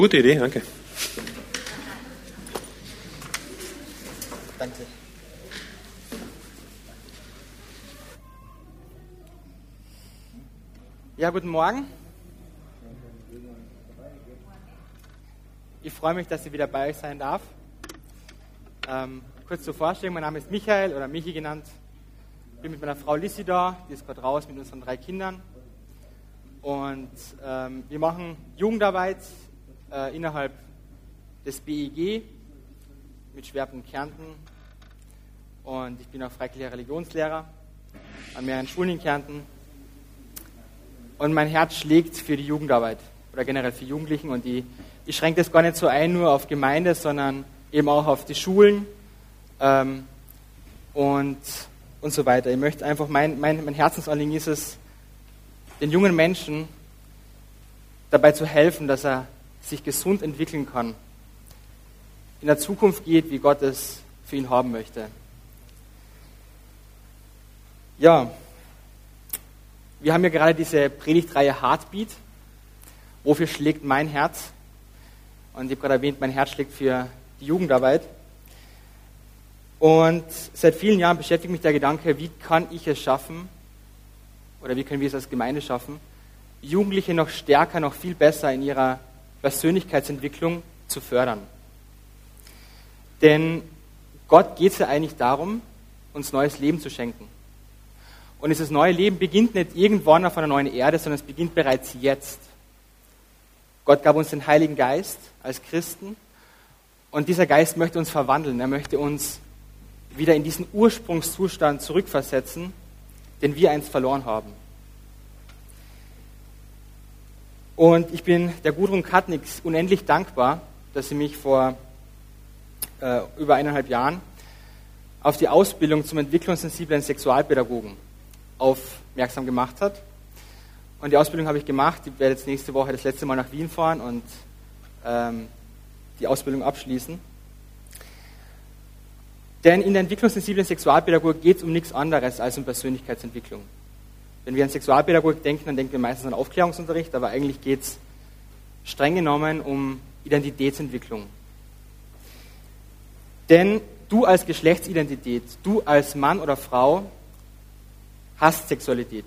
Gute Idee, danke. Danke. Ja, guten Morgen. Ich freue mich, dass ich wieder bei euch sein darf. Ähm, kurz zur Vorstellung, mein Name ist Michael oder Michi genannt. Ich bin mit meiner Frau Lissi da, die ist gerade raus mit unseren drei Kindern. Und ähm, wir machen Jugendarbeit äh, innerhalb des BEG mit Schwerpunkt Kärnten. Und ich bin auch freikirchlicher Religionslehrer an mehreren Schulen in Kärnten. Und mein Herz schlägt für die Jugendarbeit oder generell für Jugendlichen. Und die, ich schränke das gar nicht so ein, nur auf Gemeinde, sondern eben auch auf die Schulen ähm, und, und so weiter. Ich möchte einfach, mein, mein, mein Herzensanliegen ist es, den jungen Menschen dabei zu helfen, dass er sich gesund entwickeln kann, in der Zukunft geht, wie Gott es für ihn haben möchte. Ja, wir haben ja gerade diese Predigtreihe Heartbeat. Wofür schlägt mein Herz? Und ich habe gerade erwähnt, mein Herz schlägt für die Jugendarbeit. Und seit vielen Jahren beschäftigt mich der Gedanke, wie kann ich es schaffen, oder wie können wir es als Gemeinde schaffen, Jugendliche noch stärker, noch viel besser in ihrer Persönlichkeitsentwicklung zu fördern. Denn Gott geht es ja eigentlich darum, uns neues Leben zu schenken. Und dieses neue Leben beginnt nicht irgendwann auf einer neuen Erde, sondern es beginnt bereits jetzt. Gott gab uns den Heiligen Geist als Christen und dieser Geist möchte uns verwandeln. Er möchte uns wieder in diesen Ursprungszustand zurückversetzen, den wir einst verloren haben. Und ich bin der Gudrun Katnick unendlich dankbar, dass sie mich vor äh, über eineinhalb Jahren auf die Ausbildung zum entwicklungssensiblen Sexualpädagogen aufmerksam gemacht hat. Und die Ausbildung habe ich gemacht. Ich werde jetzt nächste Woche das letzte Mal nach Wien fahren und ähm, die Ausbildung abschließen. Denn in der entwicklungssensiblen Sexualpädagogik geht es um nichts anderes als um Persönlichkeitsentwicklung. Wenn wir an Sexualpädagogik denken, dann denken wir meistens an Aufklärungsunterricht, aber eigentlich geht es streng genommen um Identitätsentwicklung. Denn du als Geschlechtsidentität, du als Mann oder Frau hast Sexualität.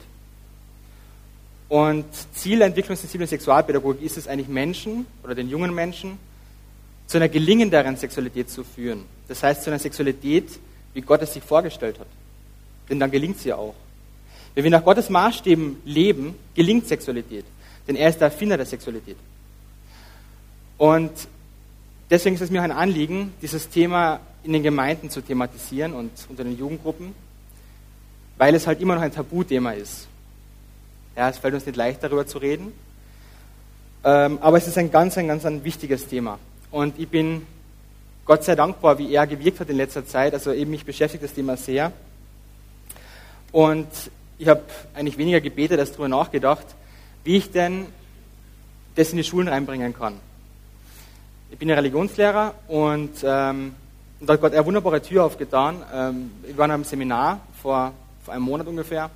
Und Ziel der entwicklungssensiblen Sexualpädagogik ist es eigentlich Menschen oder den jungen Menschen zu einer gelingenderen Sexualität zu führen. Das heißt zu einer Sexualität, wie Gott es sich vorgestellt hat. Denn dann gelingt sie auch. Wenn wir nach Gottes Maßstäben leben, gelingt Sexualität. Denn er ist der Erfinder der Sexualität. Und deswegen ist es mir ein Anliegen, dieses Thema in den Gemeinden zu thematisieren und unter den Jugendgruppen, weil es halt immer noch ein Tabuthema ist. Ja, es fällt uns nicht leicht, darüber zu reden. Ähm, aber es ist ein ganz, ein ganz ein wichtiges Thema. Und ich bin Gott sei dankbar, wie er gewirkt hat in letzter Zeit. Also eben mich beschäftigt das Thema sehr. Und ich habe eigentlich weniger gebetet als darüber nachgedacht, wie ich denn das in die Schulen reinbringen kann. Ich bin ja Religionslehrer und, ähm, und da hat Gott eine wunderbare Tür aufgetan. Ähm, wir waren einem Seminar vor, vor einem Monat ungefähr.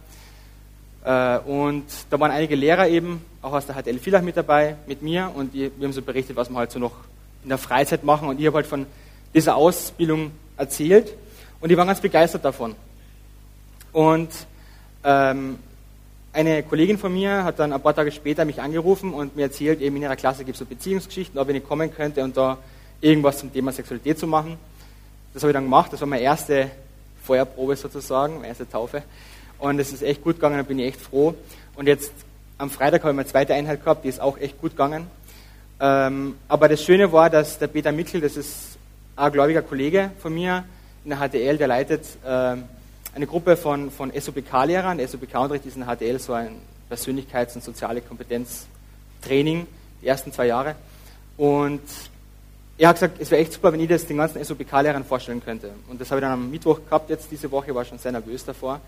Äh, und da waren einige Lehrer eben, auch aus der HTL Villach mit dabei, mit mir. Und die, wir haben so berichtet, was wir halt so noch in der Freizeit machen. Und ich habe halt von dieser Ausbildung erzählt. Und die waren ganz begeistert davon. Und ähm, eine Kollegin von mir hat dann ein paar Tage später mich angerufen und mir erzählt, eben in ihrer Klasse gibt es so Beziehungsgeschichten, ob ich nicht kommen könnte und da irgendwas zum Thema Sexualität zu machen. Das habe ich dann gemacht. Das war meine erste Feuerprobe sozusagen, meine erste Taufe. Und es ist echt gut gegangen, da bin ich echt froh. Und jetzt am Freitag habe ich meine zweite Einheit gehabt, die ist auch echt gut gegangen. Ähm, aber das Schöne war, dass der Peter Mitchell, das ist ein gläubiger Kollege von mir in der HTL, der leitet ähm, eine Gruppe von, von SOPK-Lehrern. Der SOPK-Unterricht ist in HTL so ein Persönlichkeits- und soziale Kompetenztraining, die ersten zwei Jahre. Und er hat gesagt, es wäre echt super, wenn ich das den ganzen SOPK-Lehrern vorstellen könnte. Und das habe ich dann am Mittwoch gehabt jetzt diese Woche, war schon sehr nervös davor.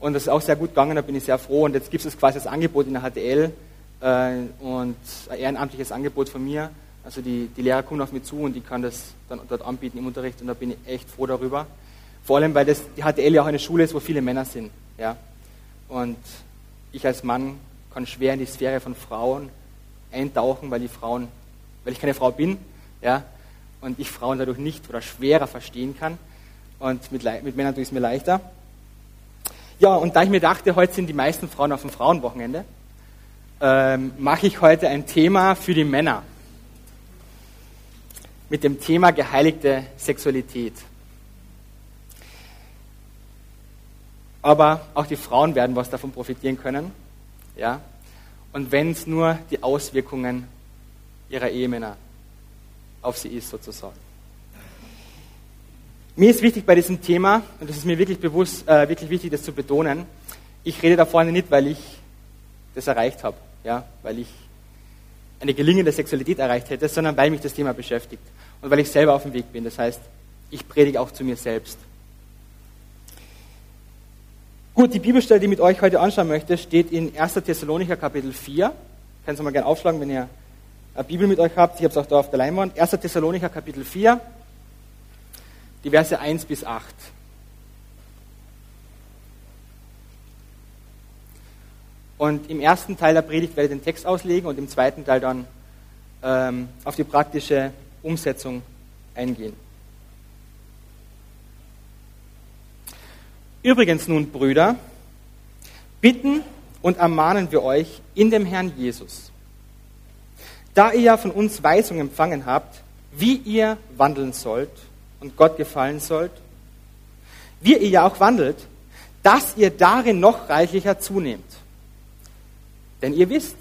Und das ist auch sehr gut gegangen, da bin ich sehr froh. Und jetzt gibt es quasi das Angebot in der HTL äh, und ein ehrenamtliches Angebot von mir. Also die, die Lehrer kommen auf mich zu und ich kann das dann dort anbieten im Unterricht und da bin ich echt froh darüber. Vor allem, weil das, HTL ja auch eine Schule ist, wo viele Männer sind. Ja? Und ich als Mann kann schwer in die Sphäre von Frauen eintauchen, weil die Frauen weil ich keine Frau bin, ja, und ich Frauen dadurch nicht oder schwerer verstehen kann. Und mit, mit Männern tue ich es mir leichter. Ja, und da ich mir dachte, heute sind die meisten Frauen auf dem Frauenwochenende, ähm, mache ich heute ein Thema für die Männer. Mit dem Thema geheiligte Sexualität. Aber auch die Frauen werden was davon profitieren können. Ja? Und wenn es nur die Auswirkungen ihrer Ehemänner auf sie ist, sozusagen. Mir ist wichtig bei diesem Thema, und das ist mir wirklich bewusst, äh, wirklich wichtig, das zu betonen, ich rede da vorne nicht, weil ich das erreicht habe, ja, weil ich eine gelingende Sexualität erreicht hätte, sondern weil mich das Thema beschäftigt und weil ich selber auf dem Weg bin. Das heißt, ich predige auch zu mir selbst. Gut, die Bibelstelle, die ich mit euch heute anschauen möchte, steht in 1. Thessalonicher Kapitel 4. Kannst du mal gerne aufschlagen, wenn ihr eine Bibel mit euch habt. Ich habe es auch da auf der Leinwand. 1. Thessalonicher Kapitel 4 die Verse 1 bis 8. Und im ersten Teil der Predigt werde ich den Text auslegen und im zweiten Teil dann ähm, auf die praktische Umsetzung eingehen. Übrigens nun, Brüder, bitten und ermahnen wir euch in dem Herrn Jesus, da ihr ja von uns Weisung empfangen habt, wie ihr wandeln sollt und Gott gefallen sollt, wie ihr ja auch wandelt, dass ihr darin noch reichlicher zunehmt. Denn ihr wisst,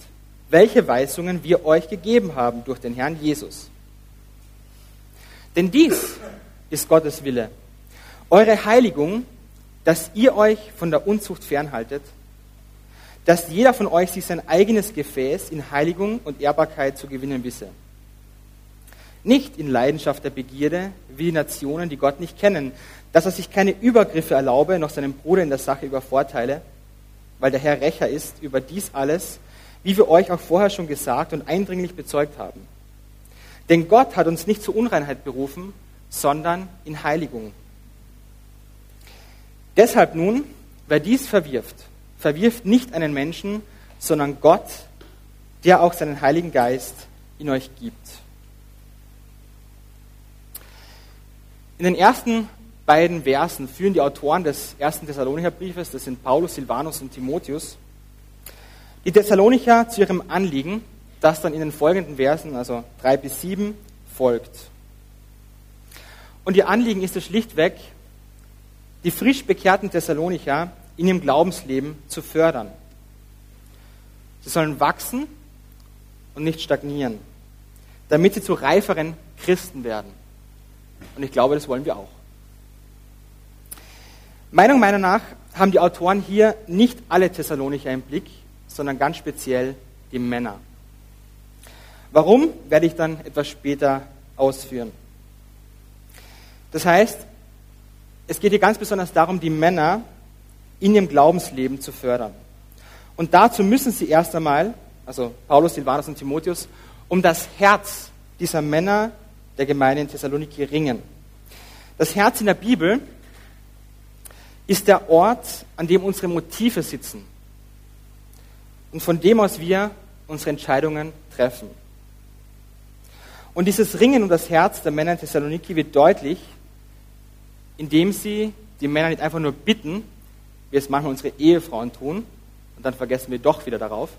welche Weisungen wir euch gegeben haben durch den Herrn Jesus. Denn dies ist Gottes Wille, eure Heiligung, dass ihr euch von der Unzucht fernhaltet, dass jeder von euch sich sein eigenes Gefäß in Heiligung und Ehrbarkeit zu gewinnen wisse nicht in Leidenschaft der Begierde, wie die Nationen, die Gott nicht kennen, dass er sich keine Übergriffe erlaube, noch seinem Bruder in der Sache übervorteile, weil der Herr Rächer ist über dies alles, wie wir euch auch vorher schon gesagt und eindringlich bezeugt haben. Denn Gott hat uns nicht zur Unreinheit berufen, sondern in Heiligung. Deshalb nun, wer dies verwirft, verwirft nicht einen Menschen, sondern Gott, der auch seinen Heiligen Geist in euch gibt. In den ersten beiden Versen führen die Autoren des ersten Thessalonicher Briefes, das sind Paulus, Silvanus und Timotheus, die Thessalonicher zu ihrem Anliegen, das dann in den folgenden Versen, also drei bis sieben, folgt. Und ihr Anliegen ist es schlichtweg, die frisch bekehrten Thessalonicher in ihrem Glaubensleben zu fördern. Sie sollen wachsen und nicht stagnieren, damit sie zu reiferen Christen werden. Und ich glaube, das wollen wir auch. Meiner Meinung nach haben die Autoren hier nicht alle Thessalonicher im Blick, sondern ganz speziell die Männer. Warum, werde ich dann etwas später ausführen. Das heißt, es geht hier ganz besonders darum, die Männer in ihrem Glaubensleben zu fördern. Und dazu müssen sie erst einmal, also Paulus, Silvanus und Timotheus, um das Herz dieser Männer der Gemeinde in Thessaloniki ringen. Das Herz in der Bibel ist der Ort, an dem unsere Motive sitzen und von dem aus wir unsere Entscheidungen treffen. Und dieses Ringen um das Herz der Männer in Thessaloniki wird deutlich, indem sie die Männer nicht einfach nur bitten, wie es manchmal unsere Ehefrauen tun, und dann vergessen wir doch wieder darauf,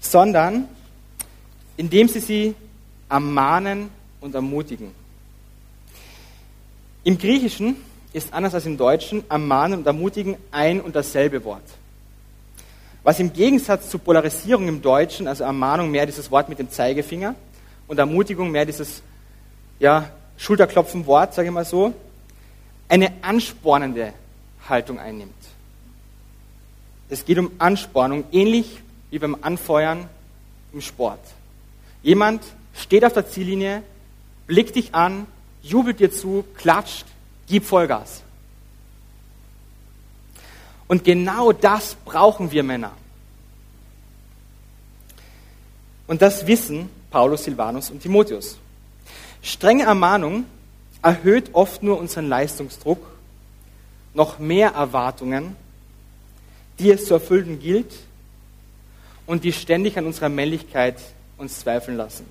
sondern indem sie sie ermahnen und ermutigen. Im Griechischen ist anders als im Deutschen ermahnen und ermutigen ein und dasselbe Wort. Was im Gegensatz zur Polarisierung im Deutschen, also Ermahnung mehr dieses Wort mit dem Zeigefinger und Ermutigung mehr dieses ja, Schulterklopfen-Wort, sage ich mal so, eine anspornende Haltung einnimmt. Es geht um Anspornung, ähnlich wie beim Anfeuern im Sport. Jemand steht auf der Ziellinie, blickt dich an, jubelt dir zu, klatscht, gib Vollgas. Und genau das brauchen wir Männer. Und das wissen Paulus, Silvanus und Timotheus. Strenge Ermahnung erhöht oft nur unseren Leistungsdruck, noch mehr Erwartungen, die es zu erfüllen gilt und die ständig an unserer Männlichkeit uns zweifeln lassen.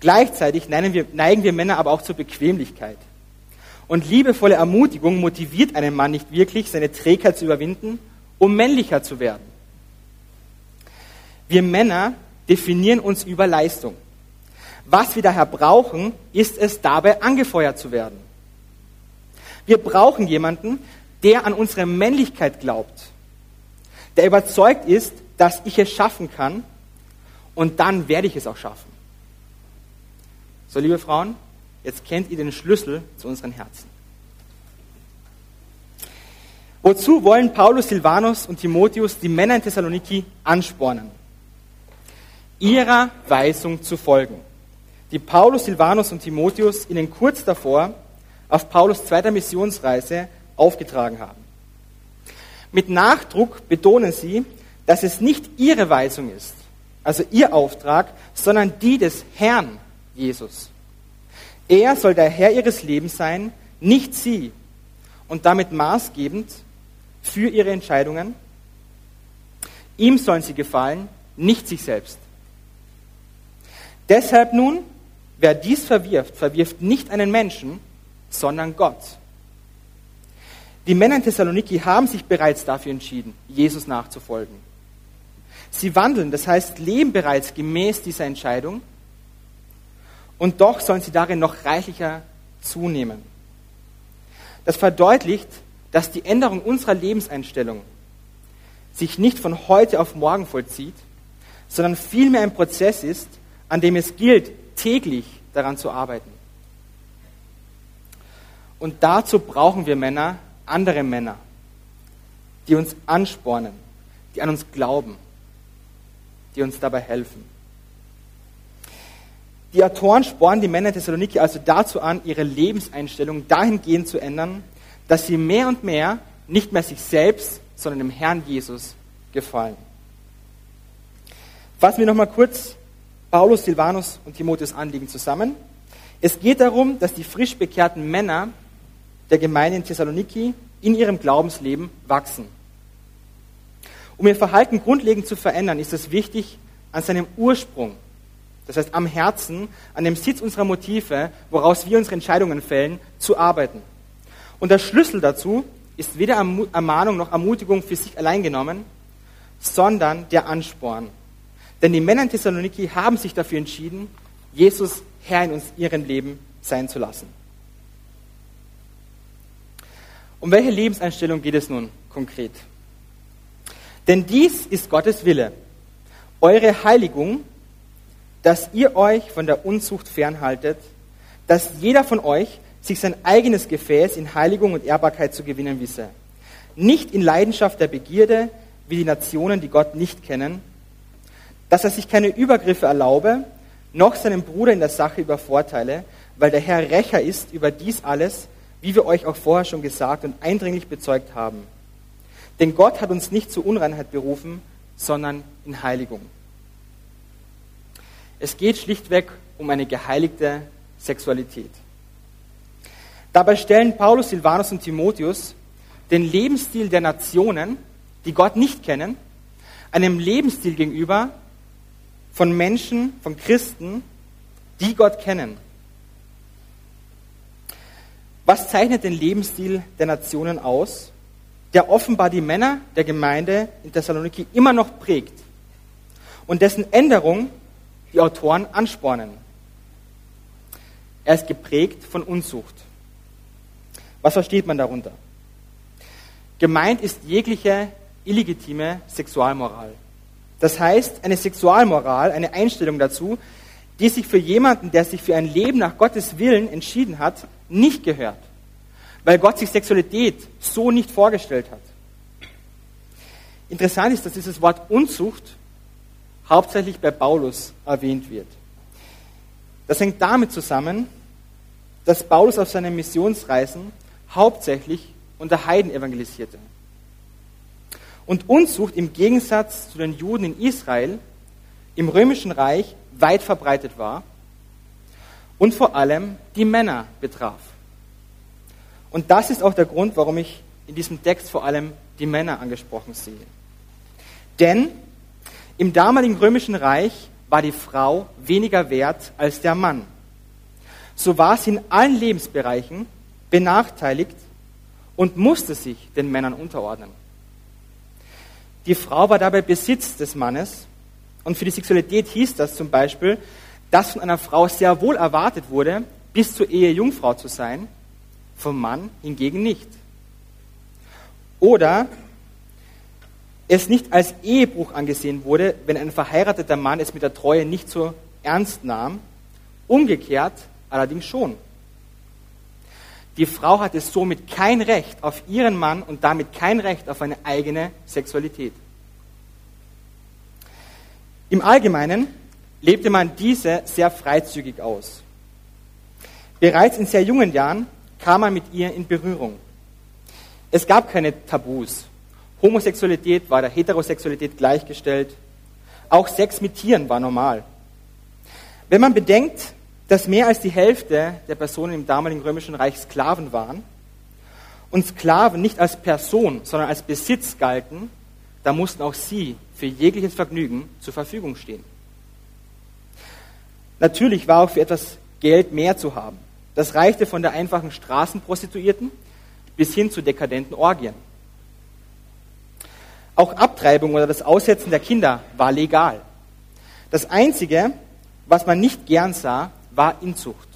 Gleichzeitig neigen wir, neigen wir Männer aber auch zur Bequemlichkeit. Und liebevolle Ermutigung motiviert einen Mann nicht wirklich, seine Trägheit zu überwinden, um männlicher zu werden. Wir Männer definieren uns über Leistung. Was wir daher brauchen, ist es dabei angefeuert zu werden. Wir brauchen jemanden, der an unsere Männlichkeit glaubt, der überzeugt ist, dass ich es schaffen kann und dann werde ich es auch schaffen. So, liebe Frauen, jetzt kennt ihr den Schlüssel zu unseren Herzen. Wozu wollen Paulus, Silvanus und Timotheus die Männer in Thessaloniki anspornen? Ihrer Weisung zu folgen, die Paulus, Silvanus und Timotheus ihnen kurz davor auf Paulus zweiter Missionsreise aufgetragen haben. Mit Nachdruck betonen sie, dass es nicht ihre Weisung ist, also ihr Auftrag, sondern die des Herrn Jesus. Er soll der Herr ihres Lebens sein, nicht sie, und damit maßgebend für ihre Entscheidungen. Ihm sollen sie gefallen, nicht sich selbst. Deshalb nun, wer dies verwirft, verwirft nicht einen Menschen, sondern Gott. Die Männer in Thessaloniki haben sich bereits dafür entschieden, Jesus nachzufolgen. Sie wandeln, das heißt leben bereits gemäß dieser Entscheidung und doch sollen sie darin noch reichlicher zunehmen. Das verdeutlicht, dass die Änderung unserer Lebenseinstellung sich nicht von heute auf morgen vollzieht, sondern vielmehr ein Prozess ist, an dem es gilt, täglich daran zu arbeiten. Und dazu brauchen wir Männer, andere Männer, die uns anspornen, die an uns glauben, die uns dabei helfen. Die Autoren spornen die Männer Thessaloniki also dazu an, ihre Lebenseinstellung dahingehend zu ändern, dass sie mehr und mehr nicht mehr sich selbst, sondern dem Herrn Jesus gefallen. Fassen wir nochmal kurz Paulus, Silvanus und Timotheus Anliegen zusammen. Es geht darum, dass die frisch bekehrten Männer der Gemeinde in Thessaloniki in ihrem Glaubensleben wachsen. Um ihr Verhalten grundlegend zu verändern, ist es wichtig, an seinem Ursprung, das heißt am Herzen, an dem Sitz unserer Motive, woraus wir unsere Entscheidungen fällen, zu arbeiten. Und der Schlüssel dazu ist weder Ermahnung noch Ermutigung für sich allein genommen, sondern der Ansporn. Denn die Männer in Thessaloniki haben sich dafür entschieden, Jesus Herr in uns ihrem Leben sein zu lassen. Um welche Lebenseinstellung geht es nun konkret? Denn dies ist Gottes Wille, eure Heiligung, dass ihr euch von der Unzucht fernhaltet, dass jeder von euch sich sein eigenes Gefäß in Heiligung und Ehrbarkeit zu gewinnen wisse. Nicht in Leidenschaft der Begierde, wie die Nationen, die Gott nicht kennen, dass er sich keine Übergriffe erlaube, noch seinen Bruder in der Sache übervorteile, weil der Herr Rächer ist über dies alles, wie wir euch auch vorher schon gesagt und eindringlich bezeugt haben. Denn Gott hat uns nicht zur Unreinheit berufen, sondern in Heiligung. Es geht schlichtweg um eine geheiligte Sexualität. Dabei stellen Paulus, Silvanus und Timotheus den Lebensstil der Nationen, die Gott nicht kennen, einem Lebensstil gegenüber von Menschen, von Christen, die Gott kennen. Was zeichnet den Lebensstil der Nationen aus, der offenbar die Männer der Gemeinde in Thessaloniki immer noch prägt und dessen Änderung die Autoren anspornen? Er ist geprägt von Unzucht. Was versteht man darunter? Gemeint ist jegliche illegitime Sexualmoral. Das heißt, eine Sexualmoral, eine Einstellung dazu, die sich für jemanden, der sich für ein Leben nach Gottes Willen entschieden hat, nicht gehört, weil Gott sich Sexualität so nicht vorgestellt hat. Interessant ist, dass dieses Wort Unzucht hauptsächlich bei Paulus erwähnt wird. Das hängt damit zusammen, dass Paulus auf seinen Missionsreisen hauptsächlich unter Heiden evangelisierte. Und Unzucht im Gegensatz zu den Juden in Israel im römischen Reich weit verbreitet war und vor allem die Männer betraf. Und das ist auch der Grund, warum ich in diesem Text vor allem die Männer angesprochen sehe. Denn im damaligen römischen Reich war die Frau weniger wert als der Mann. So war sie in allen Lebensbereichen benachteiligt und musste sich den Männern unterordnen. Die Frau war dabei Besitz des Mannes und für die Sexualität hieß das zum Beispiel, dass von einer Frau sehr wohl erwartet wurde, bis zur Ehe Jungfrau zu sein, vom Mann hingegen nicht. Oder es nicht als Ehebruch angesehen wurde, wenn ein verheirateter Mann es mit der Treue nicht so ernst nahm, umgekehrt allerdings schon. Die Frau hatte somit kein Recht auf ihren Mann und damit kein Recht auf eine eigene Sexualität. Im Allgemeinen lebte man diese sehr freizügig aus. Bereits in sehr jungen Jahren kam man mit ihr in Berührung. Es gab keine Tabus. Homosexualität war der Heterosexualität gleichgestellt. Auch Sex mit Tieren war normal. Wenn man bedenkt, dass mehr als die Hälfte der Personen im damaligen römischen Reich Sklaven waren und Sklaven nicht als Person, sondern als Besitz galten, da mussten auch sie für jegliches Vergnügen zur Verfügung stehen. Natürlich war auch für etwas Geld mehr zu haben. Das reichte von der einfachen Straßenprostituierten bis hin zu dekadenten Orgien. Auch Abtreibung oder das Aussetzen der Kinder war legal. Das Einzige, was man nicht gern sah, war Inzucht.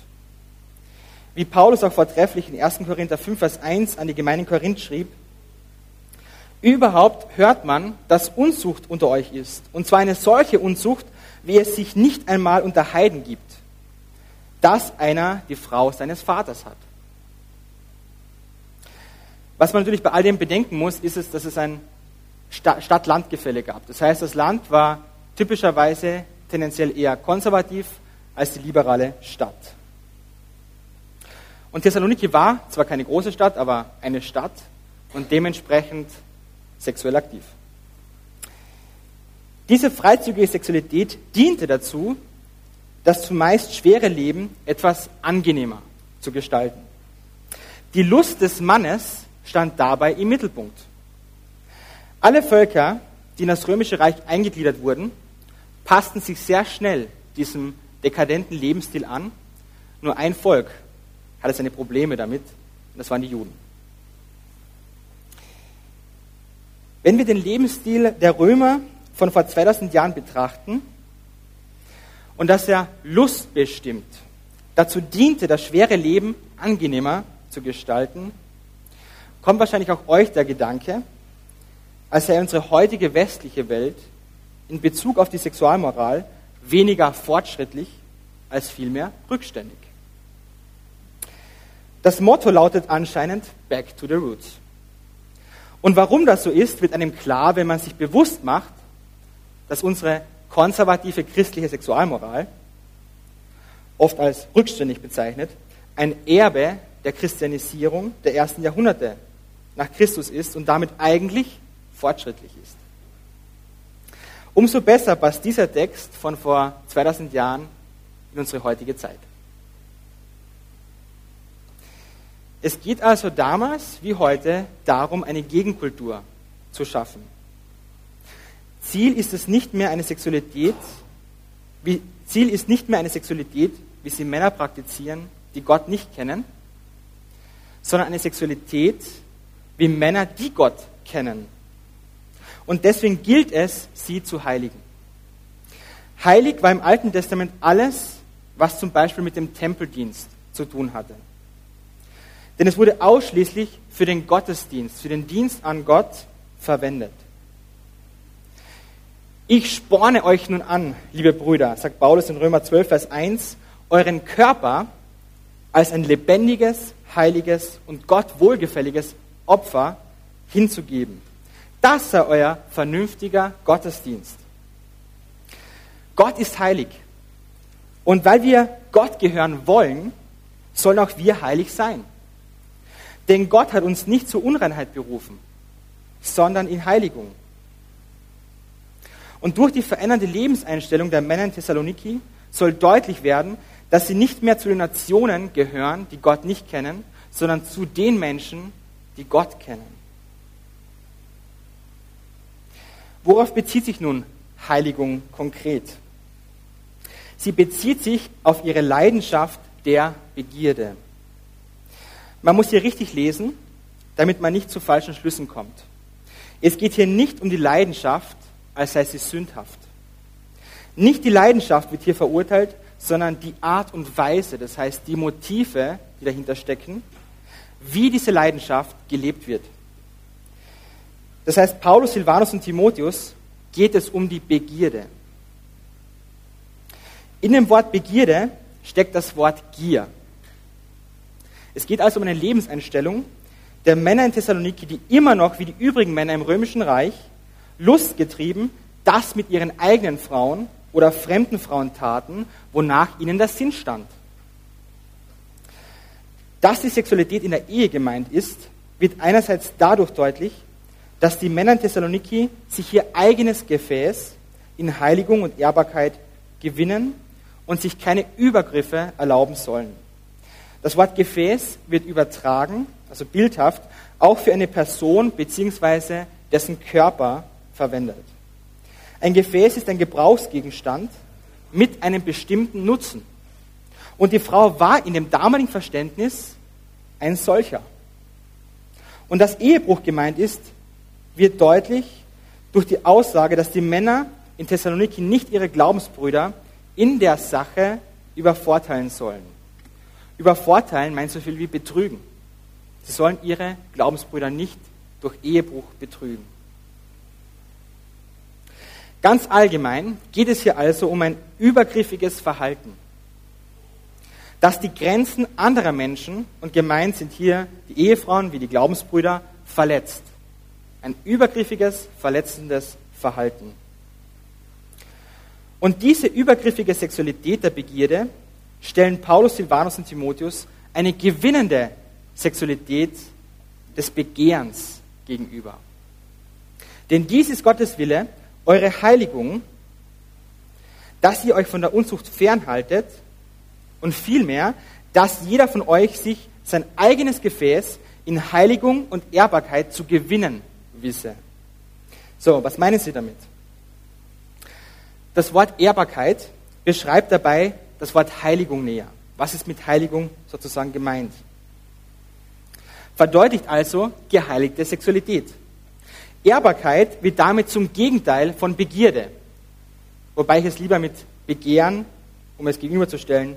Wie Paulus auch vortrefflich in 1. Korinther 5, Vers 1 an die Gemeinde in Korinth schrieb, Überhaupt hört man, dass Unzucht unter euch ist, und zwar eine solche Unzucht, wie es sich nicht einmal unter Heiden gibt, dass einer die Frau seines Vaters hat. Was man natürlich bei all dem bedenken muss, ist es, dass es ein Stadt-Land-Gefälle gab. Das heißt, das Land war typischerweise tendenziell eher konservativ als die liberale Stadt. Und Thessaloniki war zwar keine große Stadt, aber eine Stadt und dementsprechend sexuell aktiv. Diese freizügige Sexualität diente dazu, das zumeist schwere Leben etwas angenehmer zu gestalten. Die Lust des Mannes stand dabei im Mittelpunkt. Alle Völker, die in das römische Reich eingegliedert wurden, passten sich sehr schnell diesem dekadenten Lebensstil an. Nur ein Volk hatte seine Probleme damit, und das waren die Juden. Wenn wir den Lebensstil der Römer von vor 2000 Jahren betrachten und dass er Lust bestimmt, dazu diente, das schwere Leben angenehmer zu gestalten, kommt wahrscheinlich auch euch der Gedanke, als sei unsere heutige westliche Welt in Bezug auf die Sexualmoral weniger fortschrittlich als vielmehr rückständig. Das Motto lautet anscheinend Back to the Roots. Und warum das so ist, wird einem klar, wenn man sich bewusst macht, dass unsere konservative christliche Sexualmoral, oft als rückständig bezeichnet, ein Erbe der Christianisierung der ersten Jahrhunderte nach Christus ist und damit eigentlich fortschrittlich ist. Umso besser passt dieser Text von vor 2000 Jahren in unsere heutige Zeit. Es geht also damals wie heute darum, eine Gegenkultur zu schaffen. Ziel ist es nicht mehr eine Sexualität, wie, Ziel ist nicht mehr eine Sexualität, wie sie Männer praktizieren, die Gott nicht kennen, sondern eine Sexualität, wie Männer, die Gott kennen. Und deswegen gilt es, sie zu heiligen. Heilig war im Alten Testament alles, was zum Beispiel mit dem Tempeldienst zu tun hatte. Denn es wurde ausschließlich für den Gottesdienst, für den Dienst an Gott verwendet. Ich sporne euch nun an, liebe Brüder, sagt Paulus in Römer 12, Vers 1, euren Körper als ein lebendiges, heiliges und Gott wohlgefälliges Opfer hinzugeben. Das sei euer vernünftiger Gottesdienst. Gott ist heilig. Und weil wir Gott gehören wollen, sollen auch wir heilig sein. Denn Gott hat uns nicht zur Unreinheit berufen, sondern in Heiligung. Und durch die verändernde Lebenseinstellung der Männer in Thessaloniki soll deutlich werden, dass sie nicht mehr zu den Nationen gehören, die Gott nicht kennen, sondern zu den Menschen, die Gott kennen. Worauf bezieht sich nun Heiligung konkret? Sie bezieht sich auf ihre Leidenschaft der Begierde. Man muss hier richtig lesen, damit man nicht zu falschen Schlüssen kommt. Es geht hier nicht um die Leidenschaft, als sei sie sündhaft. Nicht die Leidenschaft wird hier verurteilt, sondern die Art und Weise, das heißt die Motive, die dahinter stecken, wie diese Leidenschaft gelebt wird. Das heißt, Paulus, Silvanus und Timotheus geht es um die Begierde. In dem Wort Begierde steckt das Wort Gier. Es geht also um eine Lebenseinstellung der Männer in Thessaloniki, die immer noch, wie die übrigen Männer im römischen Reich, lustgetrieben das mit ihren eigenen Frauen oder fremden Frauen taten, wonach ihnen der Sinn stand. Dass die Sexualität in der Ehe gemeint ist, wird einerseits dadurch deutlich, dass die Männer in Thessaloniki sich ihr eigenes Gefäß in Heiligung und Ehrbarkeit gewinnen und sich keine Übergriffe erlauben sollen. Das Wort Gefäß wird übertragen, also bildhaft, auch für eine Person bzw. dessen Körper verwendet. Ein Gefäß ist ein Gebrauchsgegenstand mit einem bestimmten Nutzen. Und die Frau war in dem damaligen Verständnis ein solcher. Und dass Ehebruch gemeint ist, wird deutlich durch die Aussage, dass die Männer in Thessaloniki nicht ihre Glaubensbrüder in der Sache übervorteilen sollen. Übervorteilen meint so viel wie betrügen. Sie sollen ihre Glaubensbrüder nicht durch Ehebruch betrügen. Ganz allgemein geht es hier also um ein übergriffiges Verhalten, das die Grenzen anderer Menschen, und gemeint sind hier die Ehefrauen wie die Glaubensbrüder, verletzt. Ein übergriffiges, verletzendes Verhalten. Und diese übergriffige Sexualität der Begierde stellen Paulus, Silvanus und Timotheus eine gewinnende Sexualität des Begehrens gegenüber. Denn dies ist Gottes Wille, eure Heiligung, dass ihr euch von der Unzucht fernhaltet und vielmehr, dass jeder von euch sich sein eigenes Gefäß in Heiligung und Ehrbarkeit zu gewinnen wisse. So, was meinen Sie damit? Das Wort Ehrbarkeit beschreibt dabei das Wort Heiligung näher. Was ist mit Heiligung sozusagen gemeint? Verdeutlicht also geheiligte Sexualität. Ehrbarkeit wird damit zum Gegenteil von Begierde. Wobei ich es lieber mit Begehren, um es gegenüberzustellen,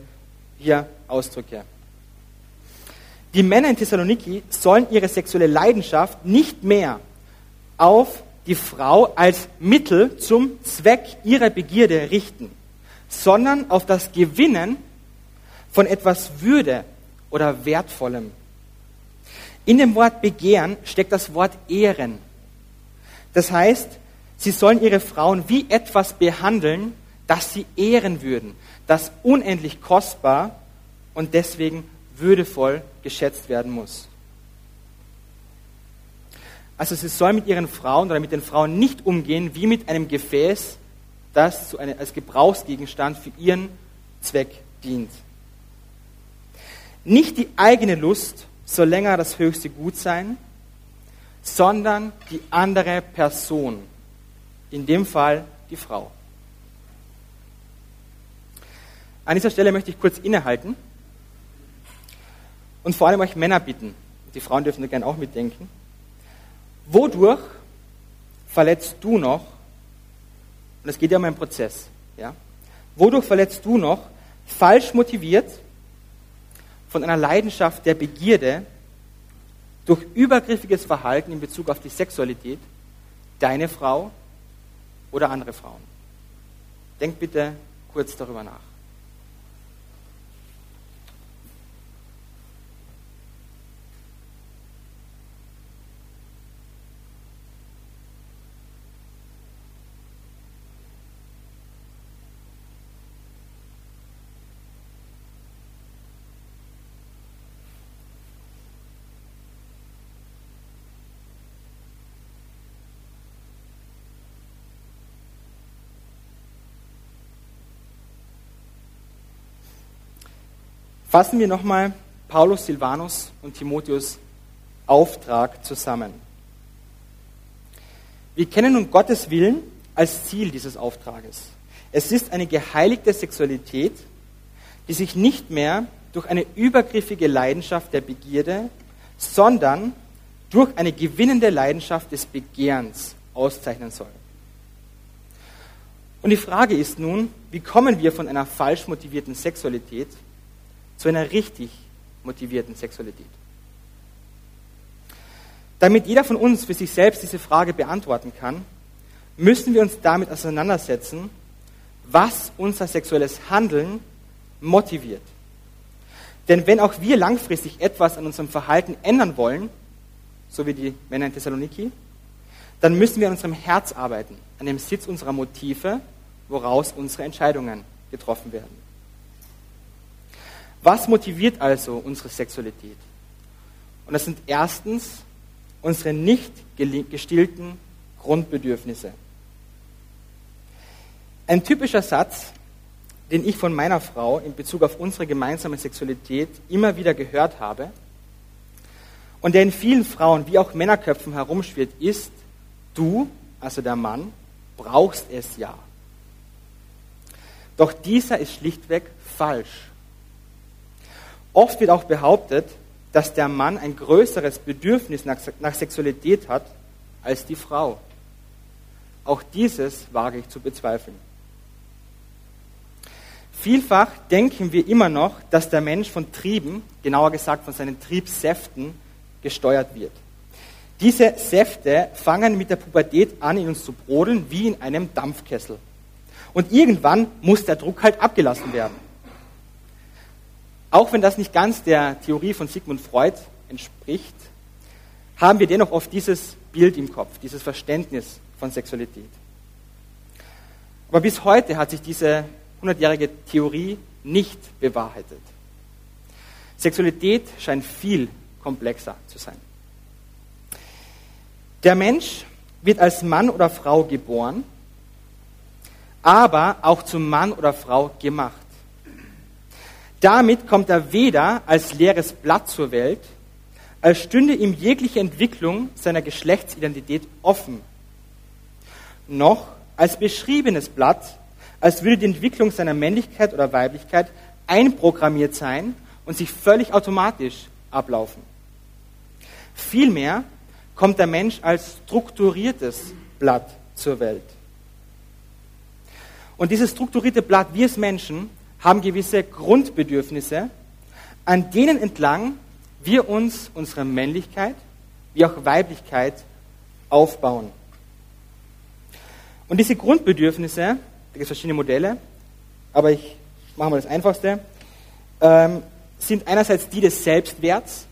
hier ausdrücke. Die Männer in Thessaloniki sollen ihre sexuelle Leidenschaft nicht mehr auf die Frau als Mittel zum Zweck ihrer Begierde richten, sondern auf das Gewinnen von etwas Würde oder Wertvollem. In dem Wort Begehren steckt das Wort Ehren. Das heißt, sie sollen ihre Frauen wie etwas behandeln, das sie ehren würden, das unendlich kostbar und deswegen würdevoll geschätzt werden muss. Also sie sollen mit ihren Frauen oder mit den Frauen nicht umgehen wie mit einem Gefäß, das als Gebrauchsgegenstand für ihren Zweck dient. Nicht die eigene Lust soll länger das höchste Gut sein, sondern die andere Person, in dem Fall die Frau. An dieser Stelle möchte ich kurz innehalten und vor allem euch Männer bitten, die Frauen dürfen da gerne auch mitdenken, wodurch verletzt du noch, und es geht ja um einen Prozess, ja, wodurch verletzt du noch, falsch motiviert, von einer Leidenschaft der Begierde, durch übergriffiges Verhalten in Bezug auf die Sexualität deine Frau oder andere Frauen. Denk bitte kurz darüber nach. Fassen wir nochmal Paulus, Silvanus und Timotheus Auftrag zusammen. Wir kennen nun Gottes Willen als Ziel dieses Auftrages. Es ist eine geheiligte Sexualität, die sich nicht mehr durch eine übergriffige Leidenschaft der Begierde, sondern durch eine gewinnende Leidenschaft des Begehrens auszeichnen soll. Und die Frage ist nun, wie kommen wir von einer falsch motivierten Sexualität zu einer richtig motivierten Sexualität? Damit jeder von uns für sich selbst diese Frage beantworten kann, müssen wir uns damit auseinandersetzen, was unser sexuelles Handeln motiviert. Denn wenn auch wir langfristig etwas an unserem Verhalten ändern wollen, so wie die Männer in Thessaloniki, dann müssen wir an unserem Herz arbeiten, an dem Sitz unserer Motive, woraus unsere Entscheidungen getroffen werden. Was motiviert also unsere Sexualität? Und das sind erstens unsere nicht gestillten Grundbedürfnisse. Ein typischer Satz, den ich von meiner Frau in Bezug auf unsere gemeinsame Sexualität immer wieder gehört habe und der in vielen Frauen wie auch Männerköpfen herumschwirrt, ist, du, also der Mann, brauchst es ja. Doch dieser ist schlichtweg falsch. Oft wird auch behauptet, dass der Mann ein größeres Bedürfnis nach, nach Sexualität hat als die Frau. Auch dieses wage ich zu bezweifeln. Vielfach denken wir immer noch, dass der Mensch von Trieben, genauer gesagt von seinen Triebsäften, gesteuert wird. Diese Säfte fangen mit der Pubertät an, in uns zu brodeln, wie in einem Dampfkessel. Und irgendwann muss der Druck halt abgelassen werden. Auch wenn das nicht ganz der Theorie von Sigmund Freud entspricht, haben wir dennoch oft dieses Bild im Kopf, dieses Verständnis von Sexualität. Aber bis heute hat sich diese hundertjährige Theorie nicht bewahrheitet. Sexualität scheint viel komplexer zu sein. Der Mensch wird als Mann oder Frau geboren, aber auch zum Mann oder Frau gemacht. Damit kommt er weder als leeres Blatt zur Welt, als stünde ihm jegliche Entwicklung seiner Geschlechtsidentität offen, noch als beschriebenes Blatt, als würde die Entwicklung seiner Männlichkeit oder Weiblichkeit einprogrammiert sein und sich völlig automatisch ablaufen. Vielmehr kommt der Mensch als strukturiertes Blatt zur Welt. Und dieses strukturierte Blatt, wir als Menschen, haben gewisse Grundbedürfnisse, an denen entlang wir uns unsere Männlichkeit wie auch Weiblichkeit aufbauen. Und diese Grundbedürfnisse, da gibt es verschiedene Modelle, aber ich mache mal das Einfachste, ähm, sind einerseits die des Selbstwerts.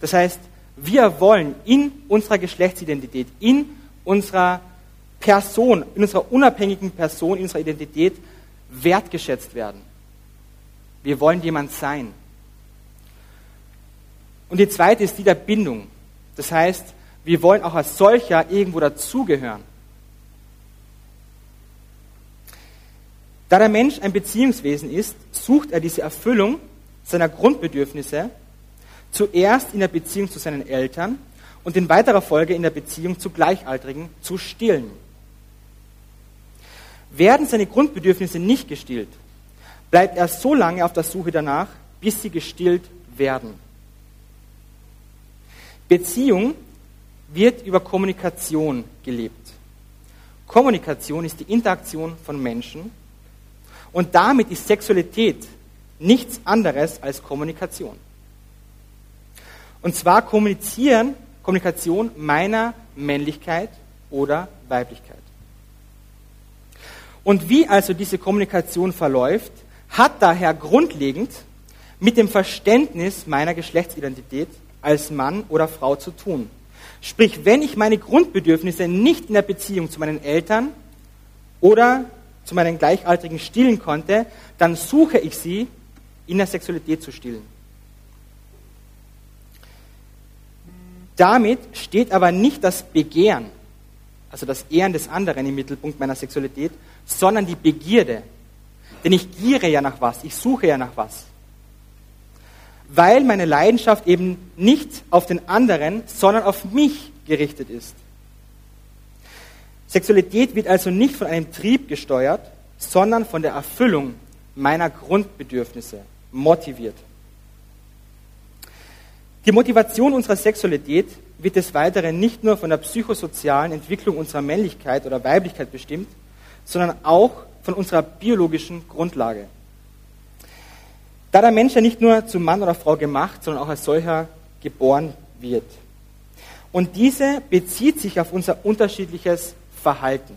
Das heißt, wir wollen in unserer Geschlechtsidentität, in unserer Person, in unserer unabhängigen Person, in unserer Identität wertgeschätzt werden. Wir wollen jemand sein. Und die zweite ist die der Bindung. Das heißt, wir wollen auch als solcher irgendwo dazugehören. Da der Mensch ein Beziehungswesen ist, sucht er diese Erfüllung seiner Grundbedürfnisse zuerst in der Beziehung zu seinen Eltern und in weiterer Folge in der Beziehung zu Gleichaltrigen zu stillen. Werden seine Grundbedürfnisse nicht gestillt, bleibt er so lange auf der Suche danach, bis sie gestillt werden. Beziehung wird über Kommunikation gelebt. Kommunikation ist die Interaktion von Menschen und damit ist Sexualität nichts anderes als Kommunikation. Und zwar kommunizieren, Kommunikation meiner Männlichkeit oder Weiblichkeit. Und wie also diese Kommunikation verläuft, hat daher grundlegend mit dem Verständnis meiner Geschlechtsidentität als Mann oder Frau zu tun. Sprich, wenn ich meine Grundbedürfnisse nicht in der Beziehung zu meinen Eltern oder zu meinen Gleichaltrigen stillen konnte, dann suche ich sie in der Sexualität zu stillen. Damit steht aber nicht das Begehren, also das Ehren des anderen im Mittelpunkt meiner Sexualität, sondern die Begierde, denn ich giere ja nach was, ich suche ja nach was. Weil meine Leidenschaft eben nicht auf den anderen, sondern auf mich gerichtet ist. Sexualität wird also nicht von einem Trieb gesteuert, sondern von der Erfüllung meiner Grundbedürfnisse motiviert. Die Motivation unserer Sexualität wird des Weiteren nicht nur von der psychosozialen Entwicklung unserer Männlichkeit oder Weiblichkeit bestimmt, sondern auch von unserer biologischen Grundlage. Da der Mensch ja nicht nur zu Mann oder Frau gemacht, sondern auch als solcher geboren wird. Und diese bezieht sich auf unser unterschiedliches Verhalten.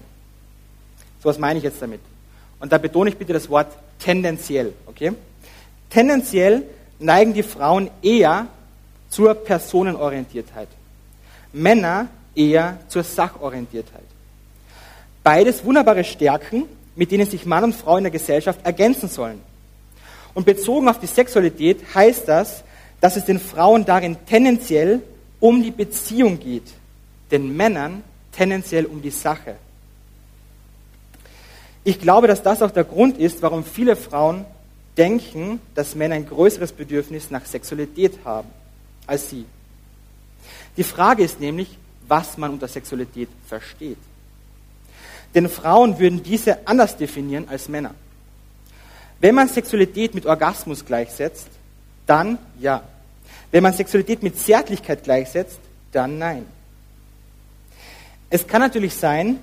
So was meine ich jetzt damit? Und da betone ich bitte das Wort tendenziell, okay? Tendenziell neigen die Frauen eher zur Personenorientiertheit. Männer eher zur Sachorientiertheit. Beides wunderbare Stärken, mit denen sich Mann und Frau in der Gesellschaft ergänzen sollen. Und bezogen auf die Sexualität heißt das, dass es den Frauen darin tendenziell um die Beziehung geht, den Männern tendenziell um die Sache. Ich glaube, dass das auch der Grund ist, warum viele Frauen denken, dass Männer ein größeres Bedürfnis nach Sexualität haben als sie. Die Frage ist nämlich, was man unter Sexualität versteht. Denn Frauen würden diese anders definieren als Männer. Wenn man Sexualität mit Orgasmus gleichsetzt, dann ja. Wenn man Sexualität mit Zärtlichkeit gleichsetzt, dann nein. Es kann natürlich sein,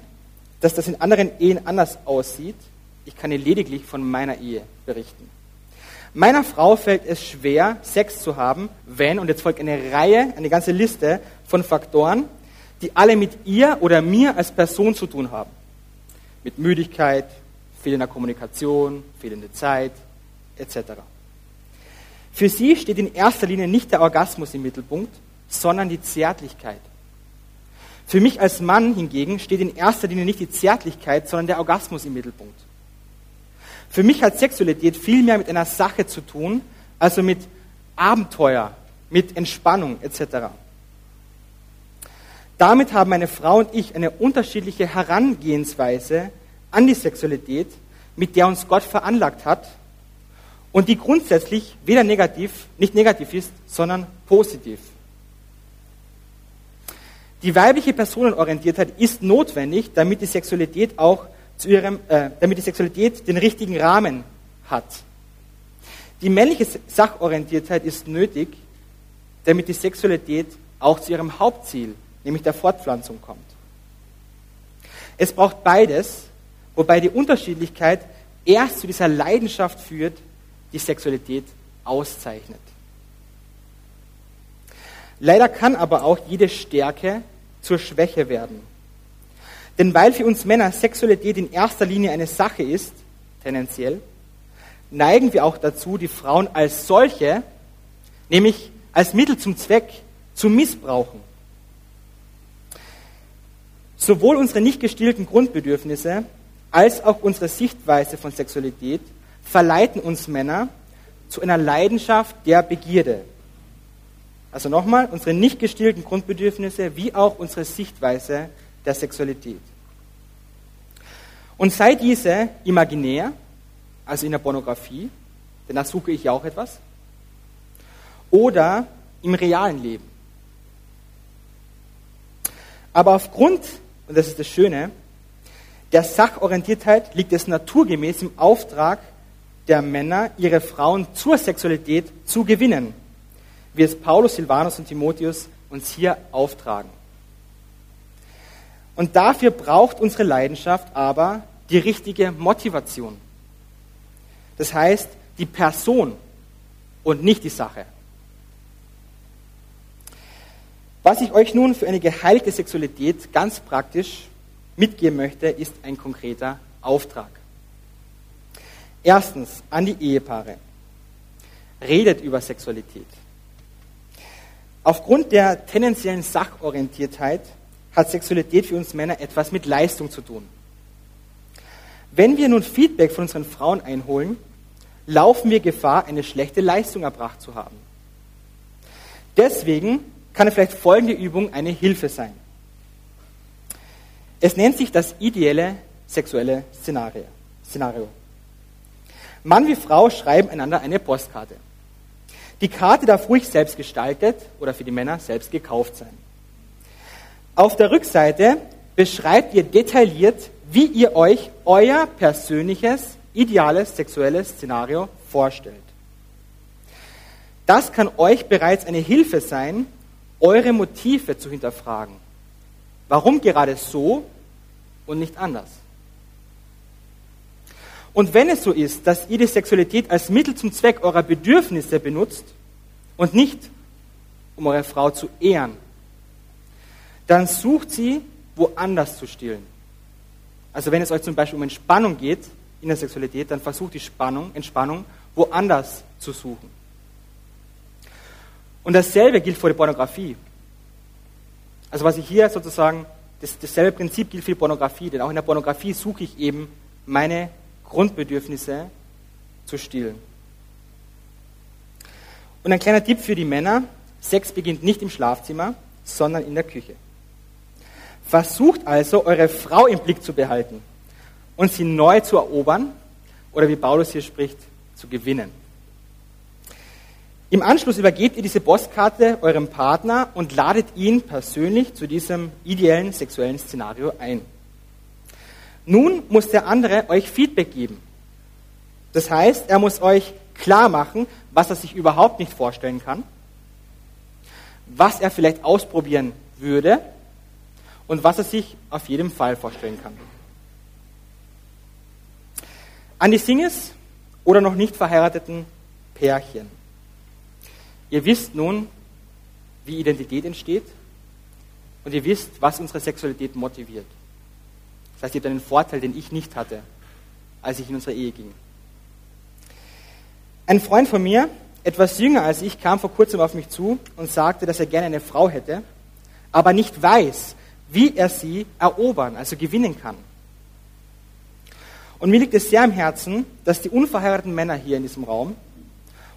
dass das in anderen Ehen anders aussieht. Ich kann hier lediglich von meiner Ehe berichten. Meiner Frau fällt es schwer, Sex zu haben, wenn, und jetzt folgt eine Reihe, eine ganze Liste von Faktoren, die alle mit ihr oder mir als Person zu tun haben. Mit Müdigkeit, fehlender Kommunikation, fehlende Zeit, etc. Für sie steht in erster Linie nicht der Orgasmus im Mittelpunkt, sondern die Zärtlichkeit. Für mich als Mann hingegen steht in erster Linie nicht die Zärtlichkeit, sondern der Orgasmus im Mittelpunkt. Für mich hat Sexualität viel mehr mit einer Sache zu tun, also mit Abenteuer, mit Entspannung etc. Damit haben meine Frau und ich eine unterschiedliche Herangehensweise an die Sexualität, mit der uns Gott veranlagt hat und die grundsätzlich weder negativ, nicht negativ ist, sondern positiv. Die weibliche Personenorientiertheit ist notwendig, damit die Sexualität auch zu ihrem, äh, damit die Sexualität den richtigen Rahmen hat. Die männliche Sachorientiertheit ist nötig, damit die Sexualität auch zu ihrem Hauptziel, nämlich der Fortpflanzung kommt. Es braucht beides, wobei die Unterschiedlichkeit erst zu dieser Leidenschaft führt, die Sexualität auszeichnet. Leider kann aber auch jede Stärke zur Schwäche werden. Denn weil für uns Männer Sexualität in erster Linie eine Sache ist, tendenziell, neigen wir auch dazu, die Frauen als solche, nämlich als Mittel zum Zweck, zu missbrauchen. Sowohl unsere nicht gestillten Grundbedürfnisse als auch unsere Sichtweise von Sexualität verleiten uns Männer zu einer Leidenschaft der Begierde. Also nochmal, unsere nicht gestillten Grundbedürfnisse wie auch unsere Sichtweise der Sexualität. Und sei diese imaginär, also in der Pornografie, denn da suche ich ja auch etwas, oder im realen Leben. Aber aufgrund, und das ist das Schöne, der Sachorientiertheit liegt es naturgemäß im Auftrag der Männer, ihre Frauen zur Sexualität zu gewinnen, wie es Paulus, Silvanus und Timotheus uns hier auftragen. Und dafür braucht unsere Leidenschaft aber die richtige Motivation. Das heißt, die Person und nicht die Sache. Was ich euch nun für eine geheilte Sexualität ganz praktisch mitgeben möchte, ist ein konkreter Auftrag. Erstens an die Ehepaare. Redet über Sexualität. Aufgrund der tendenziellen Sachorientiertheit hat Sexualität für uns Männer etwas mit Leistung zu tun. Wenn wir nun Feedback von unseren Frauen einholen, laufen wir Gefahr, eine schlechte Leistung erbracht zu haben. Deswegen kann vielleicht folgende Übung eine Hilfe sein. Es nennt sich das ideelle sexuelle Szenario. Mann wie Frau schreiben einander eine Postkarte. Die Karte darf ruhig selbst gestaltet oder für die Männer selbst gekauft sein. Auf der Rückseite beschreibt ihr detailliert, wie ihr euch euer persönliches, ideales sexuelles Szenario vorstellt. Das kann euch bereits eine Hilfe sein, eure Motive zu hinterfragen. Warum gerade so und nicht anders? Und wenn es so ist, dass ihr die Sexualität als Mittel zum Zweck eurer Bedürfnisse benutzt und nicht um eure Frau zu ehren, dann sucht sie woanders zu stillen. Also wenn es euch zum Beispiel um Entspannung geht in der Sexualität, dann versucht die Spannung, Entspannung woanders zu suchen. Und dasselbe gilt für die Pornografie. Also was ich hier sozusagen, das, dasselbe Prinzip gilt für die Pornografie, denn auch in der Pornografie suche ich eben meine Grundbedürfnisse zu stillen. Und ein kleiner Tipp für die Männer, Sex beginnt nicht im Schlafzimmer, sondern in der Küche. Versucht also, eure Frau im Blick zu behalten und sie neu zu erobern oder wie Paulus hier spricht, zu gewinnen. Im Anschluss übergebt ihr diese Postkarte eurem Partner und ladet ihn persönlich zu diesem ideellen sexuellen Szenario ein. Nun muss der andere euch Feedback geben. Das heißt, er muss euch klar machen, was er sich überhaupt nicht vorstellen kann, was er vielleicht ausprobieren würde und was er sich auf jeden Fall vorstellen kann. An die Singles oder noch nicht verheirateten Pärchen. Ihr wisst nun, wie Identität entsteht und ihr wisst, was unsere Sexualität motiviert. Das heißt, ihr habt einen Vorteil, den ich nicht hatte, als ich in unsere Ehe ging. Ein Freund von mir, etwas jünger als ich, kam vor kurzem auf mich zu und sagte, dass er gerne eine Frau hätte, aber nicht weiß, wie er sie erobern, also gewinnen kann. Und mir liegt es sehr am Herzen, dass die unverheirateten Männer hier in diesem Raum,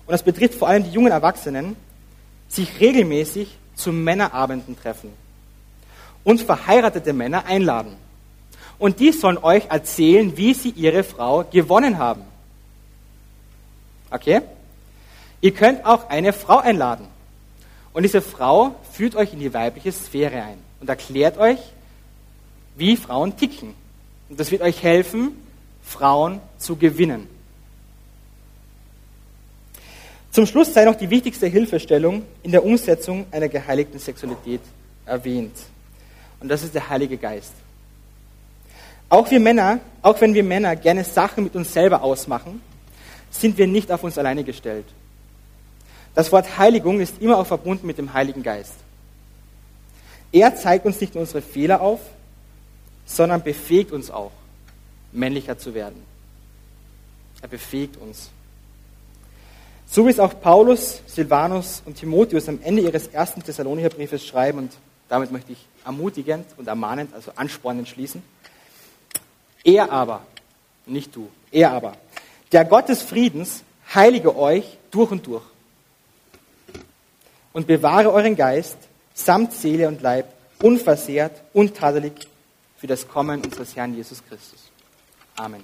und das betrifft vor allem die jungen Erwachsenen, sich regelmäßig zu Männerabenden treffen und verheiratete Männer einladen. Und die sollen euch erzählen, wie sie ihre Frau gewonnen haben. Okay? Ihr könnt auch eine Frau einladen. Und diese Frau führt euch in die weibliche Sphäre ein und erklärt euch, wie Frauen ticken. Und das wird euch helfen, Frauen zu gewinnen. Zum Schluss sei noch die wichtigste Hilfestellung in der Umsetzung einer geheiligten Sexualität erwähnt. Und das ist der Heilige Geist. Auch wir Männer, auch wenn wir Männer gerne Sachen mit uns selber ausmachen, sind wir nicht auf uns alleine gestellt. Das Wort Heiligung ist immer auch verbunden mit dem Heiligen Geist. Er zeigt uns nicht nur unsere Fehler auf, sondern befähigt uns auch, männlicher zu werden. Er befähigt uns. So wie es auch Paulus, Silvanus und Timotheus am Ende ihres ersten Thessalonicher Briefes schreiben, und damit möchte ich ermutigend und ermahnend, also anspornend schließen. Er aber, nicht du, er aber, der Gott des Friedens heilige euch durch und durch und bewahre euren Geist samt Seele und Leib unversehrt, untadelig für das Kommen unseres Herrn Jesus Christus. Amen.